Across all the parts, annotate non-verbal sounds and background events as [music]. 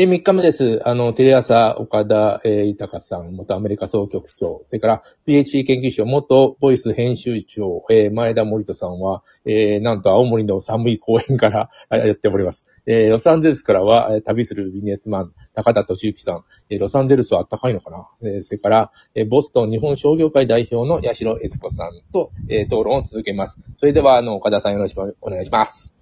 え、3日目です。あの、テレ朝、岡田、えー、豊さん、元アメリカ総局長、それから PhD 研究所、元ボイス編集長、えー、前田森人さんは、えー、なんと青森の寒い公園からやっております。えー、ロサンゼルスからは、え旅するビジネスマン、高田敏之さん、えー、ロサンゼルスは暖かいのかな、えー、それから、えー、ボストン日本商業会代表の八代悦子さんと、えー、討論を続けます。それでは、あの、岡田さんよろしくお願いします。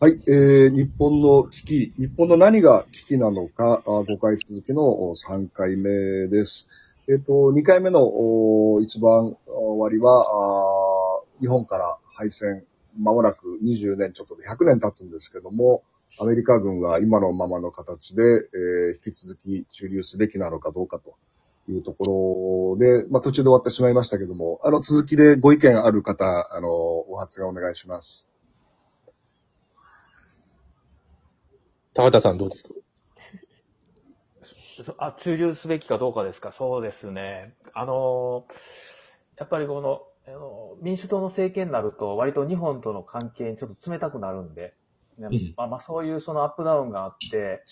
はい、えー、日本の危機、日本の何が危機なのか、あ5回続きの3回目です。えっ、と、2回目のお一番終わりは、あ日本から敗戦、まもなく20年ちょっとで100年経つんですけども、アメリカ軍が今のままの形で、えー引き続き駐留すべきなのかどうかというところで、まあ途中で終わってしまいましたけども、あの続きでご意見ある方、あの、お発言お願いします。高田さんどうですか？そ [laughs] あ、駐留すべきかどうかですか？そうですね。あの、やっぱりこの、あの民主党の政権になると、割と日本との関係にちょっと冷たくなるんで、ねうんまあまあそういうそのアップダウンがあって、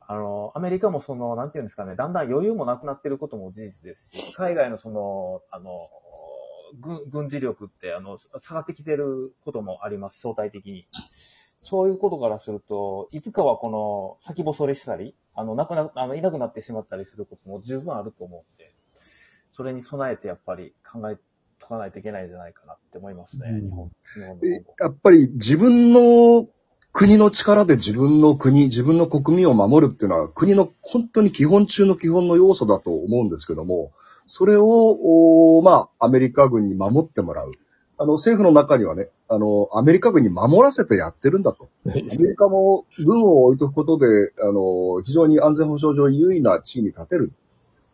あの、アメリカもその、なんていうんですかね、だんだん余裕もなくなってることも事実ですし、海外のその、あの、軍軍事力って、あの、下がってきてることもあります、相対的に。そういうことからすると、いつかはこの先細れしたり、あの、なくな、あの、いなくなってしまったりすることも十分あると思うんで、それに備えてやっぱり考えとかないといけないんじゃないかなって思いますね、うん日本。日本やっぱり自分の国の力で自分の国、自分の国民を守るっていうのは国の本当に基本中の基本の要素だと思うんですけども、それを、おまあ、アメリカ軍に守ってもらう。あの、政府の中にはね、あの、アメリカ軍に守らせてやってるんだと。[laughs] アメリカも軍を置いとくことで、あの、非常に安全保障上優位な地位に立てる。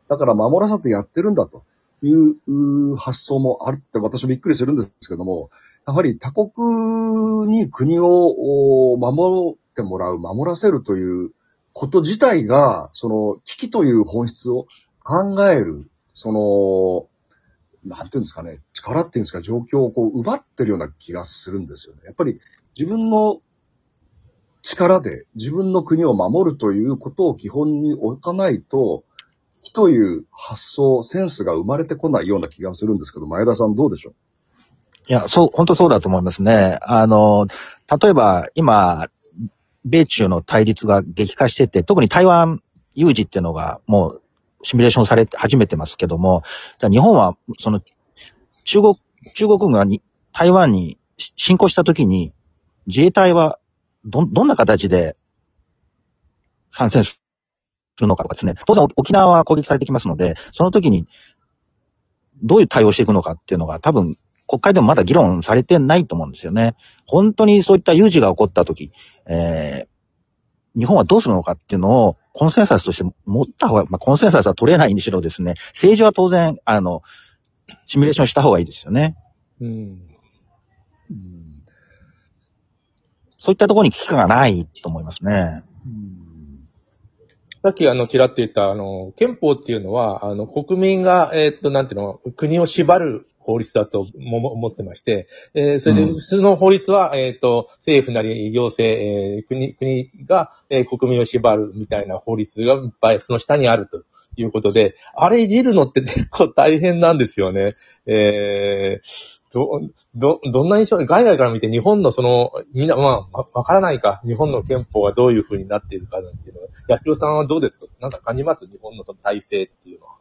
だから守らせてやってるんだという発想もあるって私もびっくりするんですけども、やはり他国に国をお守ってもらう、守らせるということ自体が、その危機という本質を考える、その、なんていうんですかね、力っていうんですか、状況をこう奪ってるような気がするんですよね。やっぱり自分の力で自分の国を守るということを基本に置かないと、危という発想、センスが生まれてこないような気がするんですけど、前田さんどうでしょう？いや、そう、本当そうだと思いますね。あの、例えば今、米中の対立が激化してて、特に台湾有事っていうのがもうシミュレーションされて始めてますけども、日本はその中国、中国軍がに台湾に侵攻した時に自衛隊はど、どんな形で参戦するのかとかですね。当然沖縄は攻撃されてきますので、その時にどういう対応していくのかっていうのが多分国会でもまだ議論されてないと思うんですよね。本当にそういった有事が起こったとき、えー、日本はどうするのかっていうのをコンセンサスとして持った方が、まあ、コンセンサスは取れないにしろですね、政治は当然、あの、シミュレーションした方がいいですよね。うんそういったところに危機感がないと思いますね。さっきあの、ちらっと言った、あの、憲法っていうのは、あの、国民が、えーっと、なんていうの、国を縛る法律だとも思ってまして、えーそれで、うん普通の法律は、えーっと、政府なり行政、えー国、国が、えー国民を縛るみたいな法律がいっぱいその下にあるということで、あれいじるのって [laughs] 結構大変なんですよね。えーど、ど、どんな印象、海外から見て日本のその、みんな、まあ、わわからないか。日本の憲法がどういう風になっているかなんていうのは。八代さんはどうですか？なんか感じます？日本のその体制っていうのは。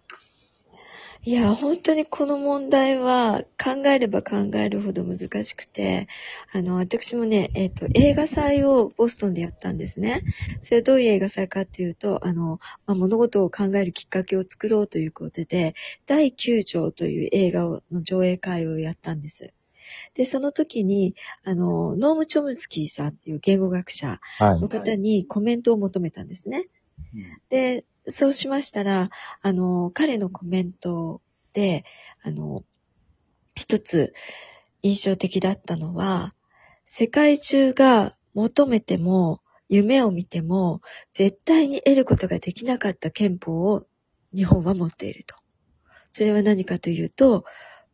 いや、本当にこの問題は考えれば考えるほど難しくて、あの、私もね、えっ、と、映画祭をボストンでやったんですね。それはどういう映画祭かというと、あの、まあ、物事を考えるきっかけを作ろうということで、第9条という映画をの上映会をやったんです。で、その時に、あの、ノーム・チョムスキーさんっていう言語学者はいの。方にコメントを求めたんですね。で、そうしましたら、あの、彼のコメントで、あの、一つ印象的だったのは、世界中が求めても、夢を見ても、絶対に得ることができなかった憲法を日本は持っていると。それは何かというと、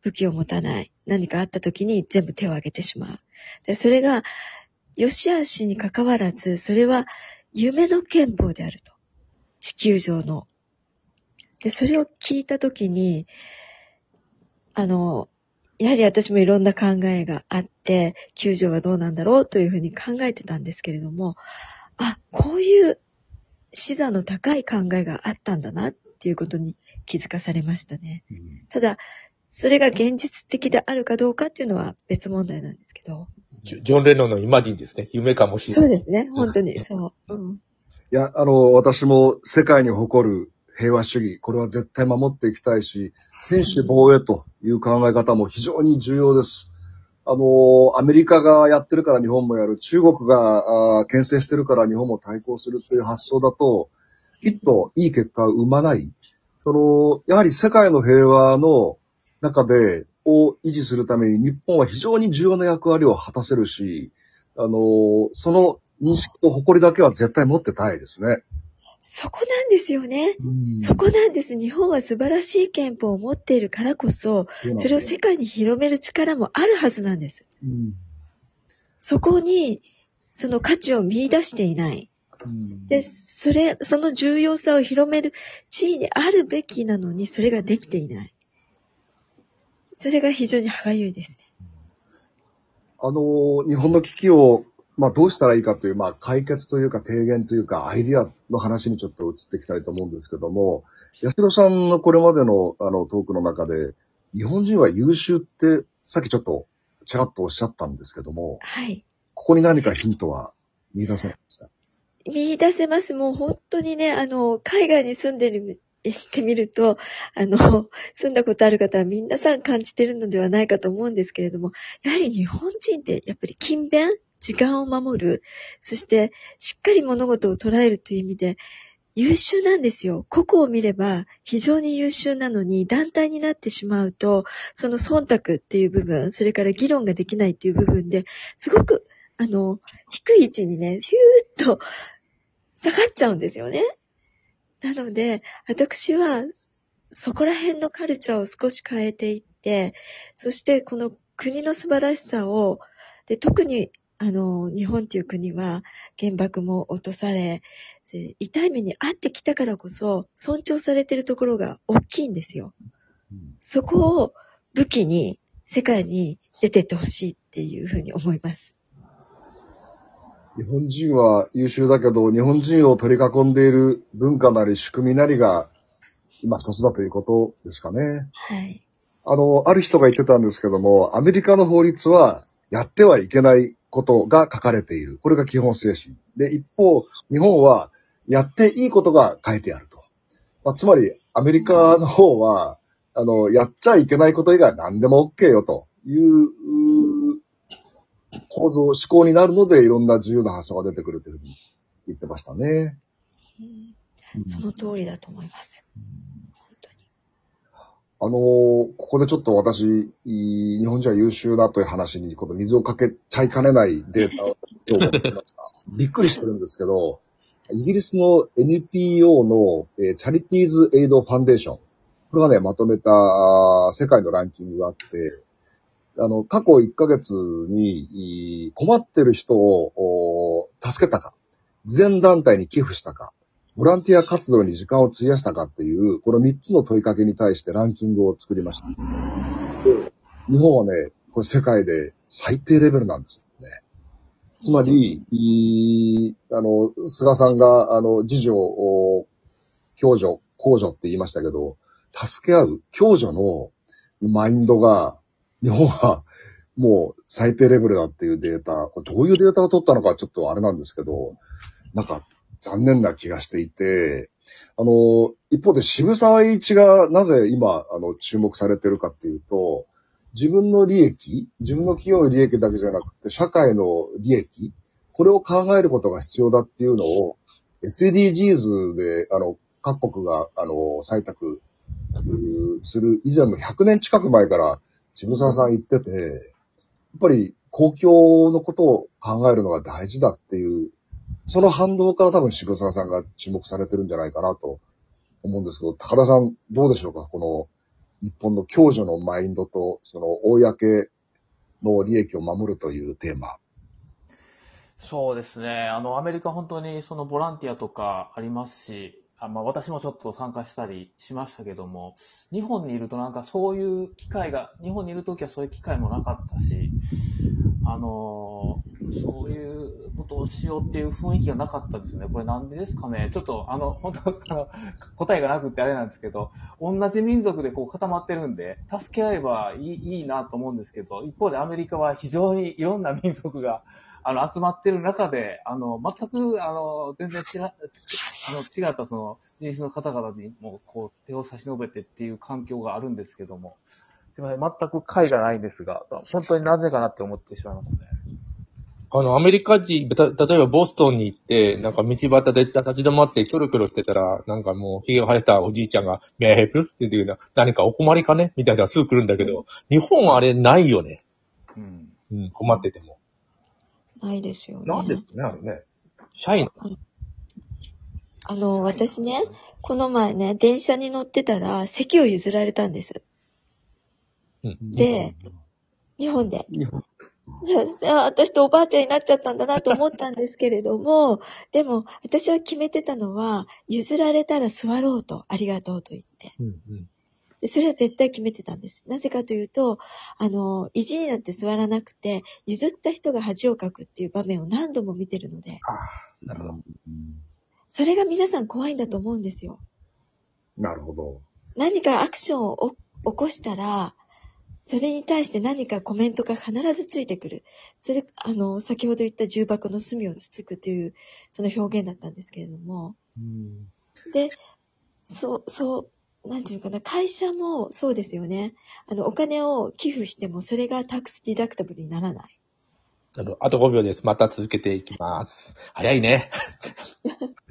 武器を持たない。何かあった時に全部手を挙げてしまう。でそれが、良し悪しに関わらず、それは夢の憲法であると。地球上の。で、それを聞いたときに、あの、やはり私もいろんな考えがあって、救助はどうなんだろうというふうに考えてたんですけれども、あ、こういう視座の高い考えがあったんだなっていうことに気づかされましたね。ただ、それが現実的であるかどうかっていうのは別問題なんですけど。ジョジョン・レノンのイマジンですね。夢かもしれない。そうですね。本当に [laughs] そう。うん。いや、あの、私も世界に誇る平和主義、これは絶対守っていきたいし、専守防衛という考え方も非常に重要です。あの、アメリカがやってるから日本もやる、中国が牽制してるから日本も対抗するという発想だと、きっといい結果を生まない。その、やはり世界の平和の中で、を維持するために日本は非常に重要な役割を果たせるし、あの、その認識と誇りだけは絶対持ってたいですね。そこなんですよね。そこなんです。日本は素晴らしい憲法を持っているからこそ、それを世界に広める力もあるはずなんです。うんそこに、その価値を見出していない。うんで、それ、その重要さを広める地位にあるべきなのに、それができていない。それが非常に歯がゆいですね。あの、日本の危機を、まあ、どうしたらいいかという、まあ、解決というか提言というか、アイディアの話にちょっと移っていきたいと思うんですけども、八代さんのこれまでの、あの、トークの中で、日本人は優秀って、さっきちょっと、ちらっとおっしゃったんですけども、はい。ここに何かヒントは見出せました。見出せます。もう本当にね、あの、海外に住んでる、行ってみると、あの、住んだことある方は皆さん感じてるのではないかと思うんですけれども、やはり日本人ってやっぱり勤勉、時間を守る、そしてしっかり物事を捉えるという意味で、優秀なんですよ。個々を見れば非常に優秀なのに団体になってしまうと、その忖度っていう部分、それから議論ができないっていう部分で、すごく、あの、低い位置にね、ヒューッと下がっちゃうんですよね。なので、私は、そこら辺のカルチャーを少し変えていって、そしてこの国の素晴らしさを、で、特に、あの、日本という国は原爆も落とされ、で痛い目に遭ってきたからこそ、尊重されてるところが大きいんですよ。そこを武器に世界に出てってほしいっていうふうに思います。日本人は優秀だけど、日本人を取り囲んでいる文化なり仕組みなりが、今一つだということですかね。はい。あの、ある人が言ってたんですけども、アメリカの法律は、やってはいけないことが書かれている。これが基本精神。で、一方、日本は、やっていいことが書いてあると。まあ、つまり、アメリカの方は、あの、やっちゃいけないこと以外何でも OK よという、構造、思考になるので、いろんな自由な発想が出てくるというふうに言ってましたね。うんその通りだと思います。本当に。あのーここでちょっと私、い日本人は優秀だという話に、この水をかけちゃいかねないデータを今日持ってきました。[laughs] びっくりしてるんですけど、イギリスの NPO の、えーチャリティーズ・エイド・ファンデーション。これがね、まとめた世界のランキングがあって、あの、過去1ヶ月にい困ってる人をお助けたか、全団体に寄付したか、ボランティア活動に時間を費やしたかっていう、この3つの問いかけに対してランキングを作りました。日本はね、これ世界で最低レベルなんですよね。つまり、いあの、菅さんが、あの、自助を、共助、公助って言いましたけど、助け合う、共助のマインドが、日本はもう最低レベルだっていうデータ、これどういうデータを取ったのかちょっとあれなんですけど、なんか残念な気がしていて、あの、一方で渋沢栄一がなぜ今、あの、注目されてるかっていうと、自分の利益、自分の企業の利益だけじゃなくて、社会の利益、これを考えることが必要だっていうのを、SDGs で、あの、各国が、あの、採択する以前の100年近く前から渋沢さん言ってて、やっぱり公共のことを考えるのが大事だっていう、その反動から多分渋沢さんが注目されてるんじゃないかなと思うんですけど、高田さんどうでしょうか？この日本の共助のマインドと、その公の利益を守るというテーマ。そうですね。あの、アメリカ本当にそのボランティアとかありますし、あまあ私もちょっと参加したりしましたけども、日本にいるとなんかそういう機会が、日本にいるときはそういう機会もなかったし、あのそういうことをしようっていう雰囲気がなかったですね。これなんでですかね。ちょっとあの、本当あの、答えがなくってあれなんですけど、同じ民族でこう固まってるんで、助け合えばいいいいなと思うんですけど、一方でアメリカは非常にいろんな民族があの、集まってる中で、あの、全く、あの、全然違、あの、違ったその、人種の方々にも、こう、手を差し伸べてっていう環境があるんですけども、すいません、全く解がないんですが、本当になぜかなって思ってしまいますね。あの、アメリカ人、た、例えばボストンに行って、なんか道端で立ち止まってキョロキョロしてたら、なんかもう、髭が生えたおじいちゃんが、メアヘプって言って言うな、何かお困りかね？みたいなすぐ来るんだけど、日本はあれないよね。うん。うん、困ってても。ないですよね。なんですかね、あれね。社員。あの、私ね、この前ね、電車に乗ってたら、席を譲られたんです。うん。で、日本で。日本で私とおばあちゃんになっちゃったんだなと思ったんですけれども、でも、私は決めてたのは、譲られたら座ろうと、ありがとうと言って。うん、うん。でそれは絶対決めてたんです。なぜかというと、あの、意地になって座らなくて、譲った人が恥をかくっていう場面を何度も見てるので、なるほど。それが皆さん怖いんだと思うんですよ。なるほど。何かアクションをお起こしたら、それに対して何かコメントが必ずついてくる。それ、あの、先ほど言った重箱の隅をつつくという、その表現だったんですけれども。うん。で、そう、そう、なんていうのかな、会社もそうですよね。あの、お金を寄付しても、それがタックスディダクタブルにならない。あのあと5秒です。また続けていきます。早いね。[laughs]